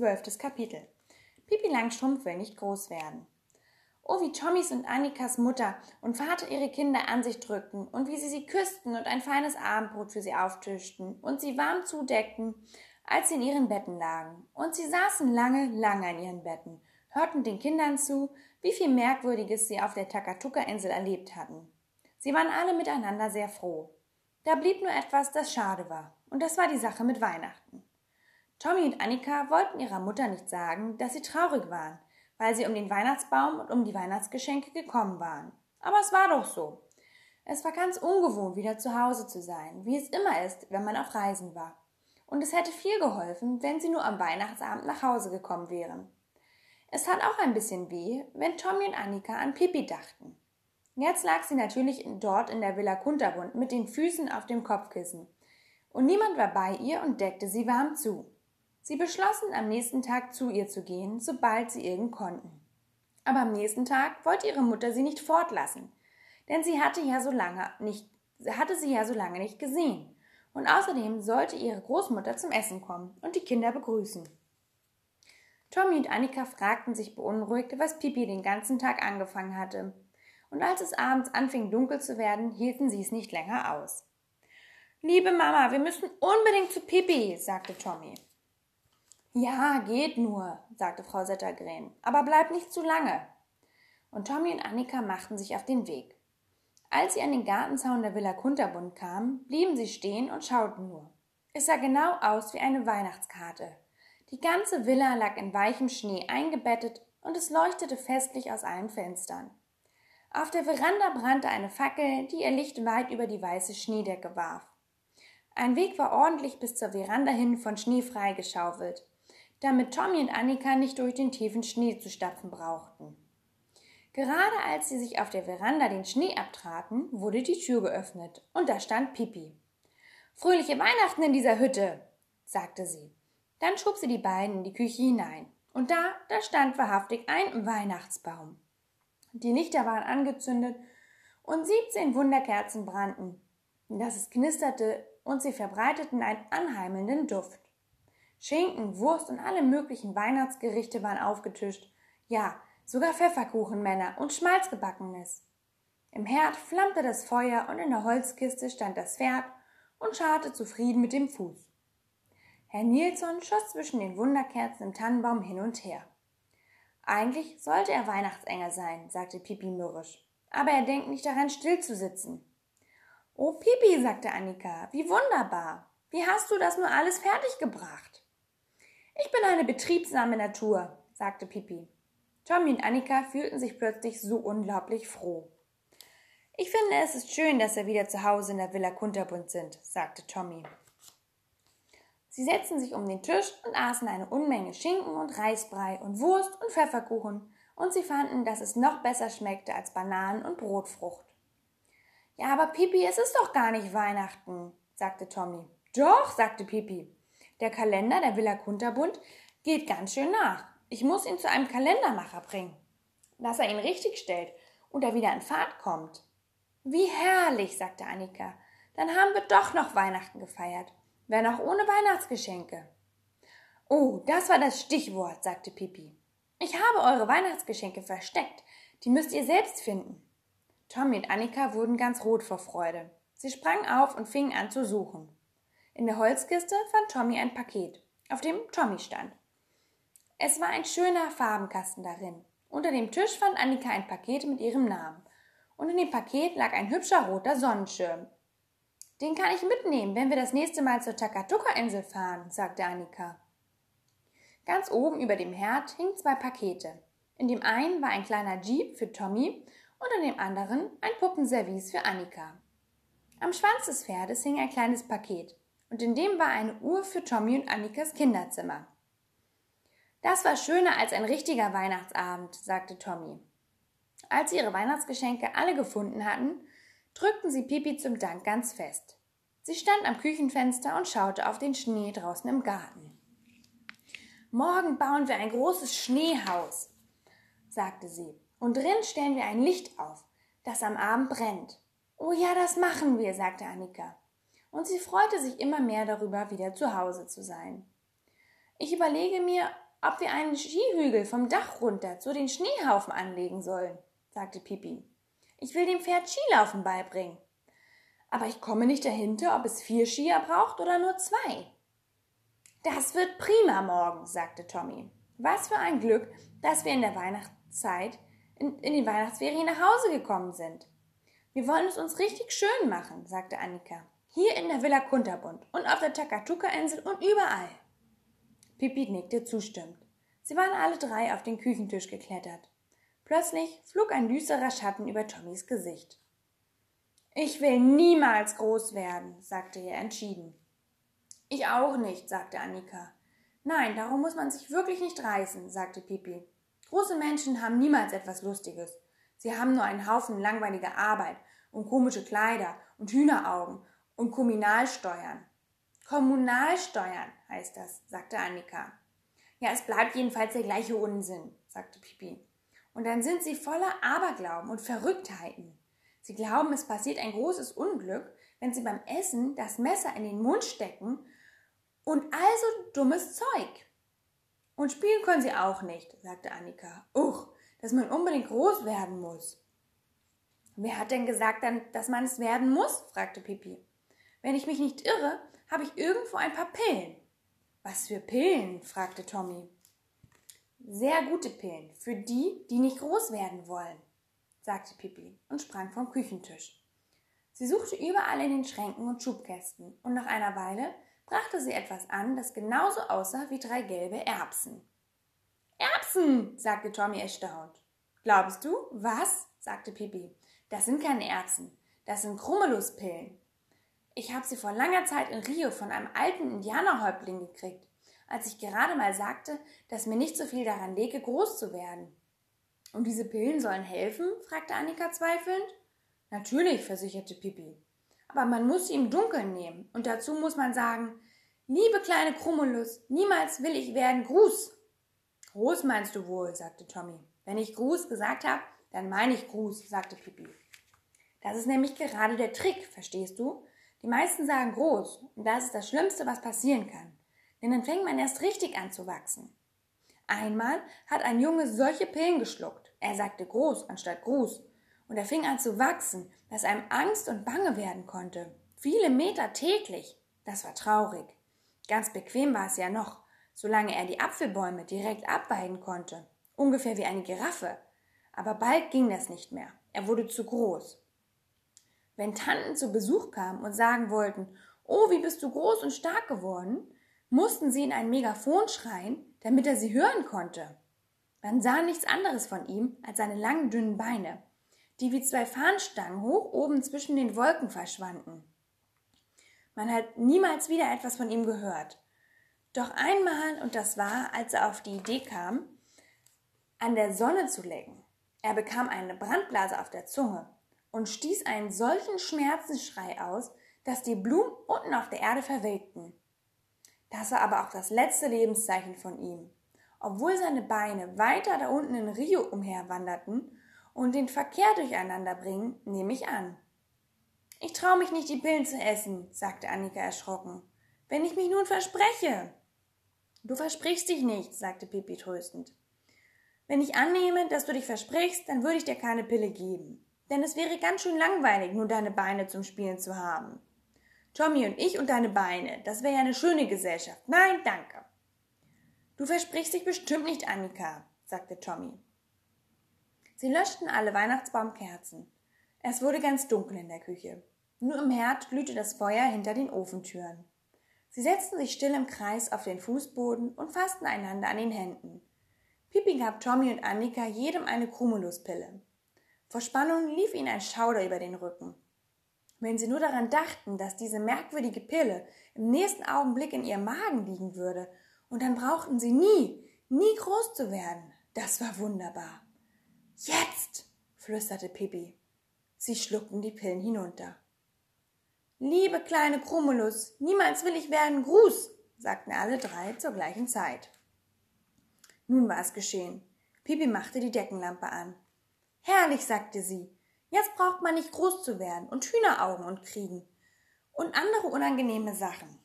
Zwölftes Kapitel. Pipi Langstrumpf will nicht groß werden. Oh, wie Tommys und Annikas Mutter und Vater ihre Kinder an sich drückten und wie sie sie küssten und ein feines Abendbrot für sie auftischten und sie warm zudeckten, als sie in ihren Betten lagen. Und sie saßen lange, lange in ihren Betten, hörten den Kindern zu, wie viel Merkwürdiges sie auf der Takatuka-Insel erlebt hatten. Sie waren alle miteinander sehr froh. Da blieb nur etwas, das schade war, und das war die Sache mit Weihnachten. Tommy und Annika wollten ihrer Mutter nicht sagen, dass sie traurig waren, weil sie um den Weihnachtsbaum und um die Weihnachtsgeschenke gekommen waren. Aber es war doch so. Es war ganz ungewohnt, wieder zu Hause zu sein, wie es immer ist, wenn man auf Reisen war. Und es hätte viel geholfen, wenn sie nur am Weihnachtsabend nach Hause gekommen wären. Es tat auch ein bisschen weh, wenn Tommy und Annika an Pipi dachten. Jetzt lag sie natürlich dort in der Villa Kunterbund mit den Füßen auf dem Kopfkissen. Und niemand war bei ihr und deckte sie warm zu. Sie beschlossen, am nächsten Tag zu ihr zu gehen, sobald sie irgend konnten. Aber am nächsten Tag wollte ihre Mutter sie nicht fortlassen, denn sie hatte ja so lange nicht, hatte sie ja so lange nicht gesehen. Und außerdem sollte ihre Großmutter zum Essen kommen und die Kinder begrüßen. Tommy und Annika fragten sich beunruhigt, was Pipi den ganzen Tag angefangen hatte. Und als es abends anfing dunkel zu werden, hielten sie es nicht länger aus. Liebe Mama, wir müssen unbedingt zu Pipi, sagte Tommy. Ja, geht nur, sagte Frau Settergren, aber bleib nicht zu lange. Und Tommy und Annika machten sich auf den Weg. Als sie an den Gartenzaun der Villa Kunterbund kamen, blieben sie stehen und schauten nur. Es sah genau aus wie eine Weihnachtskarte. Die ganze Villa lag in weichem Schnee eingebettet und es leuchtete festlich aus allen Fenstern. Auf der Veranda brannte eine Fackel, die ihr Licht weit über die weiße Schneedecke warf. Ein Weg war ordentlich bis zur Veranda hin von Schnee freigeschaufelt damit Tommy und Annika nicht durch den tiefen Schnee zu stapfen brauchten. Gerade als sie sich auf der Veranda den Schnee abtraten, wurde die Tür geöffnet und da stand Pipi. Fröhliche Weihnachten in dieser Hütte, sagte sie. Dann schob sie die beiden in die Küche hinein. Und da, da stand wahrhaftig ein Weihnachtsbaum. Die Lichter waren angezündet und siebzehn Wunderkerzen brannten. Dass es knisterte und sie verbreiteten einen anheimelnden Duft. Schinken, Wurst und alle möglichen Weihnachtsgerichte waren aufgetischt. Ja, sogar Pfefferkuchenmänner und Schmalzgebackenes. Im Herd flammte das Feuer und in der Holzkiste stand das Pferd und scharte zufrieden mit dem Fuß. Herr Nilsson schoss zwischen den Wunderkerzen im Tannenbaum hin und her. Eigentlich sollte er Weihnachtsengel sein, sagte Pipi mürrisch. Aber er denkt nicht daran, still zu sitzen. Oh, Pipi, sagte Annika, wie wunderbar. Wie hast du das nur alles fertiggebracht? Ich bin eine betriebsame Natur, sagte Pipi. Tommy und Annika fühlten sich plötzlich so unglaublich froh. Ich finde, es ist schön, dass wir wieder zu Hause in der Villa Kunterbund sind, sagte Tommy. Sie setzten sich um den Tisch und aßen eine Unmenge Schinken und Reisbrei und Wurst und Pfefferkuchen, und sie fanden, dass es noch besser schmeckte als Bananen und Brotfrucht. Ja, aber Pipi, es ist doch gar nicht Weihnachten, sagte Tommy. Doch, sagte Pipi. Der Kalender der Villa Kunterbund geht ganz schön nach. Ich muss ihn zu einem Kalendermacher bringen, dass er ihn richtig stellt und er wieder in Fahrt kommt. Wie herrlich, sagte Annika. Dann haben wir doch noch Weihnachten gefeiert, wenn auch ohne Weihnachtsgeschenke. Oh, das war das Stichwort, sagte Pipi. Ich habe eure Weihnachtsgeschenke versteckt. Die müsst ihr selbst finden. Tommy und Annika wurden ganz rot vor Freude. Sie sprangen auf und fingen an zu suchen. In der Holzkiste fand Tommy ein Paket, auf dem Tommy stand. Es war ein schöner Farbenkasten darin. Unter dem Tisch fand Annika ein Paket mit ihrem Namen. Und in dem Paket lag ein hübscher roter Sonnenschirm. Den kann ich mitnehmen, wenn wir das nächste Mal zur Takatuka-Insel fahren, sagte Annika. Ganz oben über dem Herd hingen zwei Pakete. In dem einen war ein kleiner Jeep für Tommy und in dem anderen ein Puppenservice für Annika. Am Schwanz des Pferdes hing ein kleines Paket und in dem war eine Uhr für Tommy und Annikas Kinderzimmer. Das war schöner als ein richtiger Weihnachtsabend, sagte Tommy. Als sie ihre Weihnachtsgeschenke alle gefunden hatten, drückten sie Pipi zum Dank ganz fest. Sie stand am Küchenfenster und schaute auf den Schnee draußen im Garten. Morgen bauen wir ein großes Schneehaus, sagte sie, und drin stellen wir ein Licht auf, das am Abend brennt. Oh ja, das machen wir, sagte Annika und sie freute sich immer mehr darüber, wieder zu Hause zu sein. Ich überlege mir, ob wir einen Skihügel vom Dach runter zu den Schneehaufen anlegen sollen, sagte Pipi. Ich will dem Pferd Skilaufen beibringen. Aber ich komme nicht dahinter, ob es vier Skier braucht oder nur zwei. Das wird prima morgen, sagte Tommy. Was für ein Glück, dass wir in der Weihnachtszeit in, in den Weihnachtsferien nach Hause gekommen sind. Wir wollen es uns richtig schön machen, sagte Annika. Hier in der Villa Kunterbund und auf der Takatuka-Insel und überall. Pipi nickte zustimmend. Sie waren alle drei auf den Küchentisch geklettert. Plötzlich flog ein düsterer Schatten über Tommys Gesicht. Ich will niemals groß werden, sagte er entschieden. Ich auch nicht, sagte Annika. Nein, darum muss man sich wirklich nicht reißen, sagte Pipi. Große Menschen haben niemals etwas Lustiges. Sie haben nur einen Haufen langweiliger Arbeit und komische Kleider und Hühneraugen und Kommunalsteuern. Kommunalsteuern heißt das, sagte Annika. Ja, es bleibt jedenfalls der gleiche Unsinn, sagte Pipi. Und dann sind sie voller Aberglauben und Verrücktheiten. Sie glauben, es passiert ein großes Unglück, wenn sie beim Essen das Messer in den Mund stecken und also dummes Zeug. Und spielen können sie auch nicht, sagte Annika. Uch, dass man unbedingt groß werden muss. Wer hat denn gesagt, dass man es werden muss? fragte Pipi. Wenn ich mich nicht irre, habe ich irgendwo ein paar Pillen. Was für Pillen? fragte Tommy. Sehr gute Pillen für die, die nicht groß werden wollen, sagte Pipi und sprang vom Küchentisch. Sie suchte überall in den Schränken und Schubkästen und nach einer Weile brachte sie etwas an, das genauso aussah wie drei gelbe Erbsen. Erbsen, sagte Tommy erstaunt. Glaubst du? Was? sagte Pipi. Das sind keine Erbsen, das sind Krummeluspillen. Ich habe sie vor langer Zeit in Rio von einem alten Indianerhäuptling gekriegt, als ich gerade mal sagte, dass mir nicht so viel daran lege, groß zu werden. Und diese Pillen sollen helfen? fragte Annika zweifelnd. Natürlich, versicherte Pipi aber man muss sie im Dunkeln nehmen. Und dazu muss man sagen, liebe kleine Chromulus, niemals will ich werden Gruß. Gruß meinst du wohl, sagte Tommy. Wenn ich Gruß gesagt habe, dann meine ich Gruß, sagte Pipi. Das ist nämlich gerade der Trick, verstehst du? Die meisten sagen groß, und das ist das Schlimmste, was passieren kann. Denn dann fängt man erst richtig an zu wachsen. Einmal hat ein Junge solche Pillen geschluckt. Er sagte groß anstatt Gruß und er fing an zu wachsen, dass einem Angst und Bange werden konnte. Viele Meter täglich. Das war traurig. Ganz bequem war es ja noch, solange er die Apfelbäume direkt abweiden konnte. Ungefähr wie eine Giraffe. Aber bald ging das nicht mehr. Er wurde zu groß. Wenn Tanten zu Besuch kamen und sagen wollten, oh, wie bist du groß und stark geworden, mussten sie in ein Megafon schreien, damit er sie hören konnte. Man sah nichts anderes von ihm als seine langen, dünnen Beine die wie zwei Fahnenstangen hoch oben zwischen den Wolken verschwanden. Man hat niemals wieder etwas von ihm gehört. Doch einmal, und das war, als er auf die Idee kam, an der Sonne zu lecken. Er bekam eine Brandblase auf der Zunge und stieß einen solchen Schmerzensschrei aus, dass die Blumen unten auf der Erde verwelkten. Das war aber auch das letzte Lebenszeichen von ihm. Obwohl seine Beine weiter da unten in Rio umherwanderten und den Verkehr durcheinander bringen, nehme ich an. Ich traue mich nicht, die Pillen zu essen, sagte Annika erschrocken. Wenn ich mich nun verspreche. Du versprichst dich nicht, sagte Pippi tröstend. Wenn ich annehme, dass du dich versprichst, dann würde ich dir keine Pille geben. Denn es wäre ganz schön langweilig, nur deine Beine zum Spielen zu haben. Tommy und ich und deine Beine, das wäre ja eine schöne Gesellschaft. Nein, danke. Du versprichst dich bestimmt nicht, Annika, sagte Tommy. Sie löschten alle Weihnachtsbaumkerzen. Es wurde ganz dunkel in der Küche. Nur im Herd glühte das Feuer hinter den Ofentüren. Sie setzten sich still im Kreis auf den Fußboden und fassten einander an den Händen. Pipi gab Tommy und Annika jedem eine Cumuluspille. Vor Spannung lief ihnen ein Schauder über den Rücken. Wenn sie nur daran dachten, dass diese merkwürdige Pille im nächsten Augenblick in ihrem Magen liegen würde, und dann brauchten sie nie, nie groß zu werden, das war wunderbar. Jetzt, flüsterte Pippi. Sie schluckten die Pillen hinunter. Liebe kleine Chromulus, niemals will ich werden Gruß, sagten alle drei zur gleichen Zeit. Nun war es geschehen. Pipi machte die Deckenlampe an. Herrlich, sagte sie. Jetzt braucht man nicht groß zu werden und Hühneraugen und kriegen und andere unangenehme Sachen.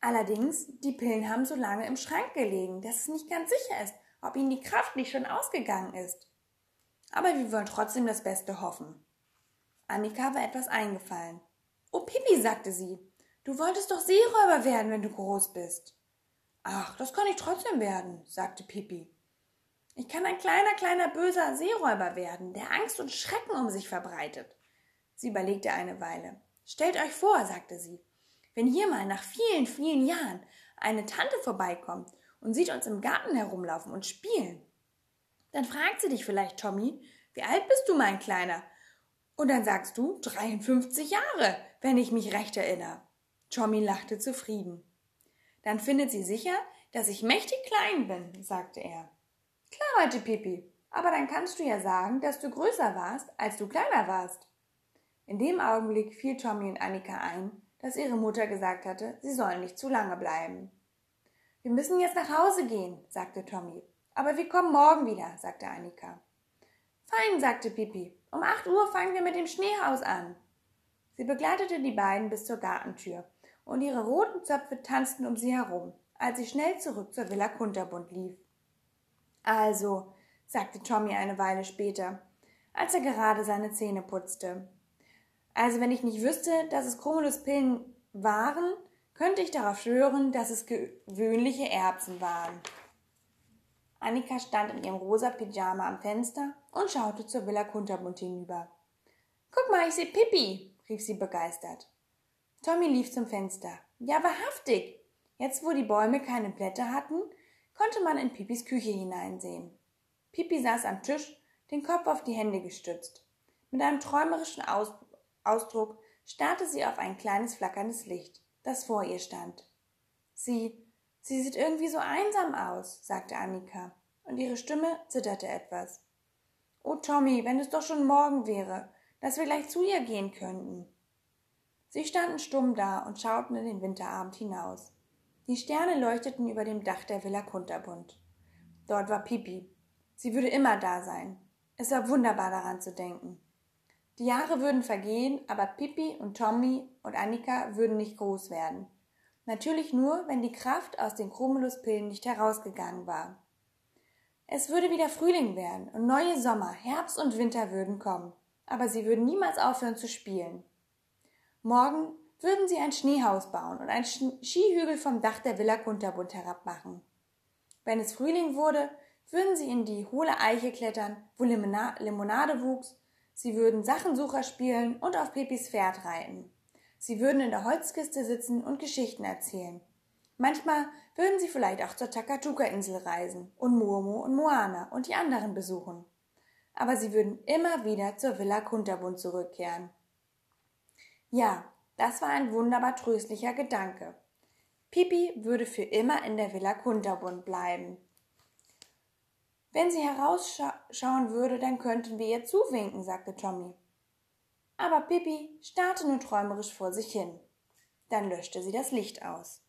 Allerdings, die Pillen haben so lange im Schrank gelegen, dass es nicht ganz sicher ist, ob ihnen die Kraft nicht schon ausgegangen ist. Aber wir wollen trotzdem das Beste hoffen. Annika war etwas eingefallen. Oh, Pippi, sagte sie, du wolltest doch Seeräuber werden, wenn du groß bist. Ach, das kann ich trotzdem werden, sagte Pippi. Ich kann ein kleiner, kleiner, böser Seeräuber werden, der Angst und Schrecken um sich verbreitet. Sie überlegte eine Weile. Stellt euch vor, sagte sie, wenn hier mal nach vielen, vielen Jahren eine Tante vorbeikommt und sieht uns im Garten herumlaufen und spielen, dann fragt sie dich vielleicht, Tommy, wie alt bist du, mein Kleiner? Und dann sagst du 53 Jahre, wenn ich mich recht erinnere. Tommy lachte zufrieden. Dann findet sie sicher, dass ich mächtig klein bin, sagte er. Klar, meinte Pipi, aber dann kannst du ja sagen, dass du größer warst, als du kleiner warst. In dem Augenblick fiel Tommy und Annika ein, dass ihre Mutter gesagt hatte, sie sollen nicht zu lange bleiben. Wir müssen jetzt nach Hause gehen, sagte Tommy. Aber wir kommen morgen wieder, sagte Annika. Fein, sagte Pipi. Um acht Uhr fangen wir mit dem Schneehaus an. Sie begleitete die beiden bis zur Gartentür, und ihre roten Zöpfe tanzten um sie herum, als sie schnell zurück zur Villa Kunterbund lief. Also, sagte Tommy eine Weile später, als er gerade seine Zähne putzte. Also wenn ich nicht wüsste, dass es Cumuluspillen waren, könnte ich darauf schwören, dass es gewöhnliche Erbsen waren. Annika stand in ihrem rosa Pyjama am Fenster und schaute zur Villa Kunterbund hinüber. Guck mal, ich sehe Pippi, rief sie begeistert. Tommy lief zum Fenster. Ja, wahrhaftig. Jetzt, wo die Bäume keine Blätter hatten, konnte man in Pippis Küche hineinsehen. Pippi saß am Tisch, den Kopf auf die Hände gestützt. Mit einem träumerischen Aus Ausdruck starrte sie auf ein kleines flackerndes Licht, das vor ihr stand. Sie, sie sieht irgendwie so einsam aus, sagte Annika, und ihre Stimme zitterte etwas. Oh Tommy, wenn es doch schon morgen wäre, dass wir gleich zu ihr gehen könnten. Sie standen stumm da und schauten in den Winterabend hinaus. Die Sterne leuchteten über dem Dach der Villa Kunterbund. Dort war Pipi. Sie würde immer da sein. Es war wunderbar daran zu denken. Die Jahre würden vergehen, aber Pippi und Tommy und Annika würden nicht groß werden. Natürlich nur, wenn die Kraft aus den Chromuluspillen nicht herausgegangen war. Es würde wieder Frühling werden und neue Sommer, Herbst und Winter würden kommen, aber sie würden niemals aufhören zu spielen. Morgen würden sie ein Schneehaus bauen und einen Skihügel vom Dach der Villa Kunterbund herabmachen. Wenn es Frühling wurde, würden sie in die hohle Eiche klettern, wo Limonade wuchs Sie würden Sachensucher spielen und auf Pepis Pferd reiten. Sie würden in der Holzkiste sitzen und Geschichten erzählen. Manchmal würden sie vielleicht auch zur Takatuka-Insel reisen und Momo und Moana und die anderen besuchen. Aber sie würden immer wieder zur Villa Kunterbund zurückkehren. Ja, das war ein wunderbar tröstlicher Gedanke. Pipi würde für immer in der Villa Kunterbund bleiben. Wenn sie herausschauen würde, dann könnten wir ihr zuwinken, sagte Tommy. Aber Pippi starrte nur träumerisch vor sich hin. Dann löschte sie das Licht aus.